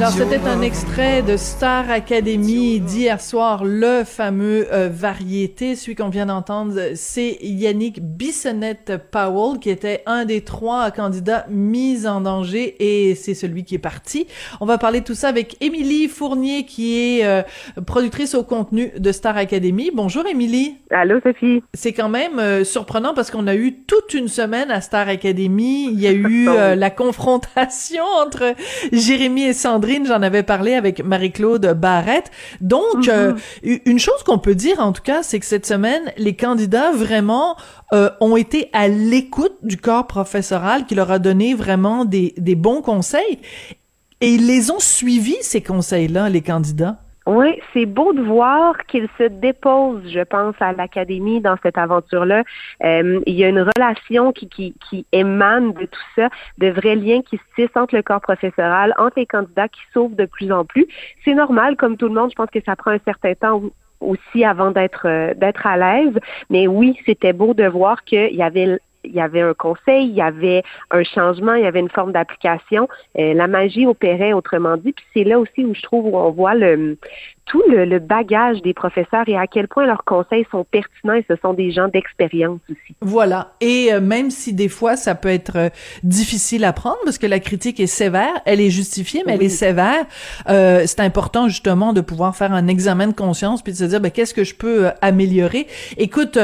Alors, c'était un extrait de Star Academy d'hier soir, le fameux euh, variété. Celui qu'on vient d'entendre, c'est Yannick Bissonnette-Powell, qui était un des trois candidats mis en danger, et c'est celui qui est parti. On va parler de tout ça avec Émilie Fournier, qui est euh, productrice au contenu de Star Academy. Bonjour, Émilie. Allô, Sophie. C'est quand même euh, surprenant parce qu'on a eu toute une semaine à Star Academy. Il y a eu euh, la confrontation entre Jérémy et Sandrine. J'en avais parlé avec Marie-Claude Barrette. Donc, euh, une chose qu'on peut dire en tout cas, c'est que cette semaine, les candidats vraiment euh, ont été à l'écoute du corps professoral qui leur a donné vraiment des, des bons conseils. Et ils les ont suivis, ces conseils-là, les candidats? Oui, c'est beau de voir qu'ils se déposent, je pense, à l'académie dans cette aventure-là. Euh, il y a une relation qui, qui, qui émane de tout ça, de vrais liens qui se tissent entre le corps professoral, entre les candidats qui s'ouvrent de plus en plus. C'est normal, comme tout le monde, je pense que ça prend un certain temps aussi avant d'être euh, d'être à l'aise. Mais oui, c'était beau de voir qu'il y avait il y avait un conseil, il y avait un changement, il y avait une forme d'application. Euh, la magie opérait, autrement dit. Puis c'est là aussi où je trouve où on voit le tout le, le, bagage des professeurs et à quel point leurs conseils sont pertinents et ce sont des gens d'expérience aussi. Voilà. Et euh, même si des fois ça peut être euh, difficile à prendre parce que la critique est sévère, elle est justifiée, mais oui. elle est sévère. Euh, c'est important justement de pouvoir faire un examen de conscience puis de se dire ben, qu'est-ce que je peux euh, améliorer? Écoute,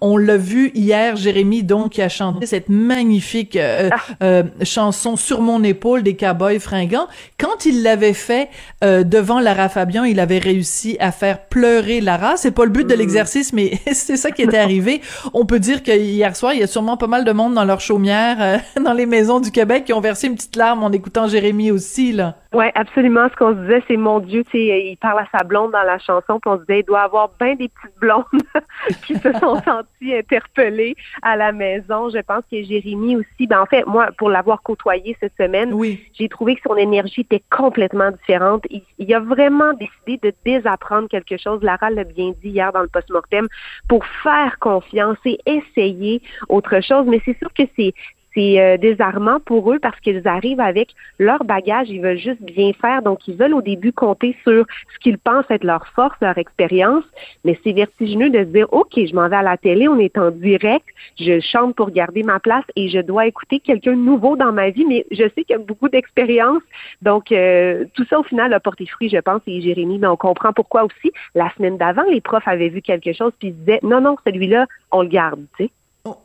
on l'a vu hier, Jérémy donc qui a chanté cette magnifique ah. chanson sur mon épaule des Cowboys fringants. Quand il l'avait fait devant Lara Fabian, il avait réussi à faire pleurer Lara. C'est pas le but de l'exercice, mais c'est ça qui était arrivé. On peut dire que hier soir, il y a sûrement pas mal de monde dans leur chaumière, euh, dans les maisons du Québec, qui ont versé une petite larme en écoutant Jérémy aussi, là. Oui, absolument. Ce qu'on se disait, c'est mon Dieu, tu sais, il parle à sa blonde dans la chanson, puis on se disait, il doit avoir bien des petites blondes qui se sont senties interpellées à la maison. Je pense que Jérémy aussi, ben en fait, moi, pour l'avoir côtoyé cette semaine, oui. j'ai trouvé que son énergie était complètement différente. Il, il, a vraiment décidé de désapprendre quelque chose. Lara l'a bien dit hier dans le post-mortem, pour faire confiance et essayer autre chose. Mais c'est sûr que c'est c'est euh, désarmant pour eux parce qu'ils arrivent avec leur bagage, ils veulent juste bien faire, donc ils veulent au début compter sur ce qu'ils pensent être leur force, leur expérience, mais c'est vertigineux de se dire, OK, je m'en vais à la télé, on est en direct, je chante pour garder ma place et je dois écouter quelqu'un de nouveau dans ma vie, mais je sais qu'il y a beaucoup d'expérience, donc euh, tout ça au final a porté fruit, je pense, et Jérémy, mais on comprend pourquoi aussi. La semaine d'avant, les profs avaient vu quelque chose puis ils disaient, non, non, celui-là, on le garde, tu sais.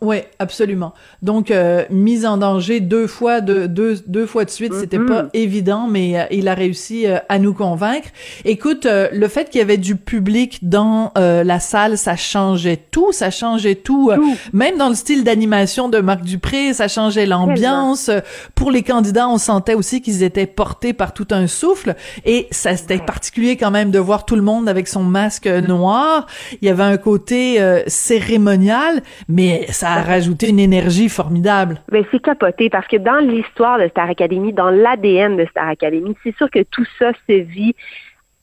Oui, absolument. Donc euh, mise en danger deux fois de deux deux fois de suite, c'était mm -hmm. pas évident, mais euh, il a réussi euh, à nous convaincre. Écoute, euh, le fait qu'il y avait du public dans euh, la salle, ça changeait tout, ça changeait tout, tout. même dans le style d'animation de Marc Dupré, ça changeait l'ambiance. Pour les candidats, on sentait aussi qu'ils étaient portés par tout un souffle, et ça c'était particulier quand même de voir tout le monde avec son masque noir. Il y avait un côté cérémonial, mais ça a rajouté une énergie formidable. Mais c'est capoté parce que dans l'histoire de Star Academy, dans l'ADN de Star Academy, c'est sûr que tout ça se vit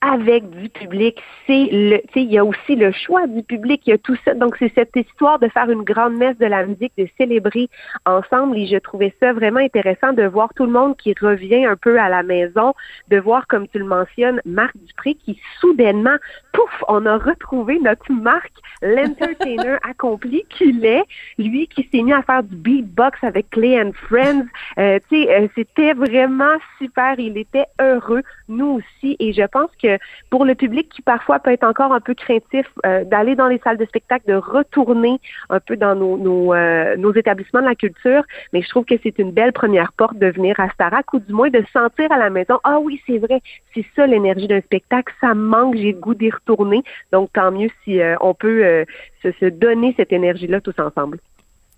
avec du public. C'est le, tu sais, il y a aussi le choix du public, il y a tout ça. Donc c'est cette histoire de faire une grande messe de la musique, de célébrer ensemble. Et je trouvais ça vraiment intéressant de voir tout le monde qui revient un peu à la maison, de voir comme tu le mentionnes, Marc Dupré qui soudainement, pouf, on a retrouvé notre Marc, l'entertainer accompli qu'il est, lui qui s'est mis à faire du beatbox avec Clay and Friends. Euh, tu sais, euh, c'était vraiment super. Il était heureux, nous aussi. Et je pense que pour le public qui parfois peut être encore un peu craintif euh, d'aller dans les salles de spectacle, de retourner un peu dans nos, nos, euh, nos établissements de la culture, mais je trouve que c'est une belle première porte de venir à Starac ou du moins de sentir à la maison, ah oui, c'est vrai, c'est ça l'énergie d'un spectacle, ça manque, j'ai le goût d'y retourner. Donc tant mieux si euh, on peut se, se donner cette énergie-là tous ensemble.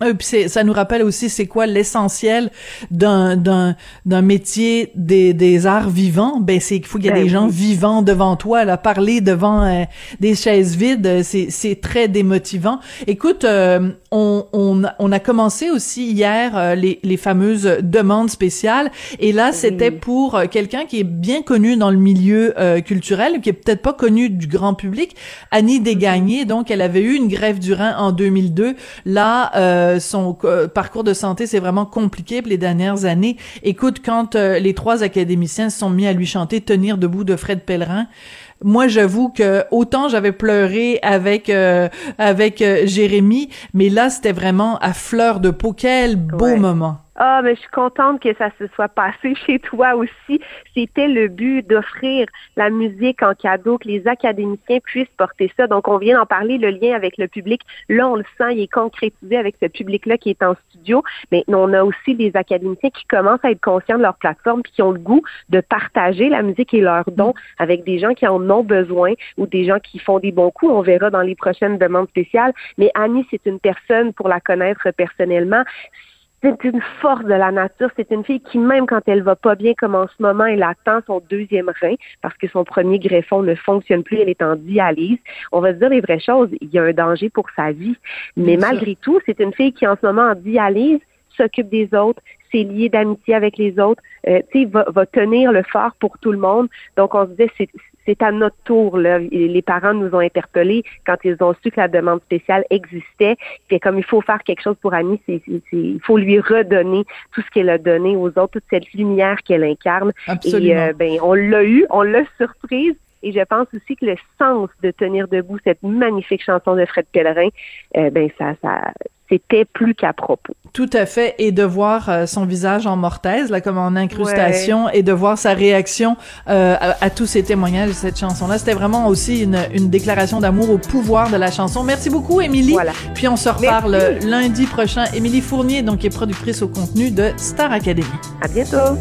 Euh, puis ça nous rappelle aussi c'est quoi l'essentiel d'un d'un d'un métier des des arts vivants. Ben c'est qu'il faut qu'il y ait Ben des gens vivants devant toi là parler devant euh, des chaises vides euh, c'est c'est très démotivant. Écoute euh, on on a- on a commencé aussi hier euh, les les fameuses demandes spéciales. Et là c'était pour quelqu'un qui est bien connu dans le milieu euh, culturel qui est peut-être pas connu du grand public Annie Desgagnés. Donc elle avait eu une grève du rein en 2002 là euh, son euh, parcours de santé c'est vraiment compliqué pour les dernières années écoute quand euh, les trois académiciens se sont mis à lui chanter tenir debout de Fred Pellerin moi, j'avoue que autant j'avais pleuré avec euh, avec euh, Jérémy, mais là, c'était vraiment à fleur de peau. Quel beau Ouais. moment. Ah, mais je suis contente que ça se soit passé chez toi aussi. C'était le but d'offrir la musique en cadeau, que les académiciens puissent porter ça. Donc, on vient d'en parler, le lien avec le public. Là, on le sent, il est concrétisé avec ce public-là qui est en studio. Mais on a aussi des académiciens qui commencent à être conscients de leur plateforme puis qui ont le goût de partager la musique et leur don avec des gens qui en ont besoin ou des gens qui font des bons coups. On verra dans les prochaines demandes spéciales. Mais Annie, c'est une personne, pour la connaître personnellement, c'est une force de la nature. C'est une fille qui, même quand elle va pas bien, comme en ce moment, elle attend son deuxième rein parce que son premier greffon ne fonctionne plus. Elle est en dialyse. On va se dire les vraies choses. Il y a un danger pour sa vie. Mais malgré tout, c'est une fille qui, en ce moment, en dialyse, s'occupe des autres, s'est liée d'amitié avec les autres, euh, tu sais, va, va tenir le phare pour tout le monde. Donc, on se disait, c'est à notre tour. Là. Et Les parents nous ont interpellés quand ils ont su que la demande spéciale existait. C'est comme il faut faire quelque chose pour Annie, c'est, c'est- c'est- il faut lui redonner tout ce qu'elle a donné aux autres, toute cette lumière qu'elle incarne. Absolument. Et euh, ben, on l'a eu, on l'a surprise. Et je pense aussi que le sens de tenir debout cette magnifique chanson de Fred Pellerin, euh, ben ça, ça, c'était plus qu'à propos. Tout à fait, et de voir euh, son visage en mortaise, là, comme en incrustation, et de voir sa réaction euh, à, à tous ces témoignages de cette chanson-là. C'était vraiment aussi une, une déclaration d'amour au pouvoir de la chanson. Merci beaucoup, Émilie. Voilà. Puis on se reparle Merci. lundi prochain. Émilie Fournier, donc, qui est productrice au contenu de Star Academy. À bientôt.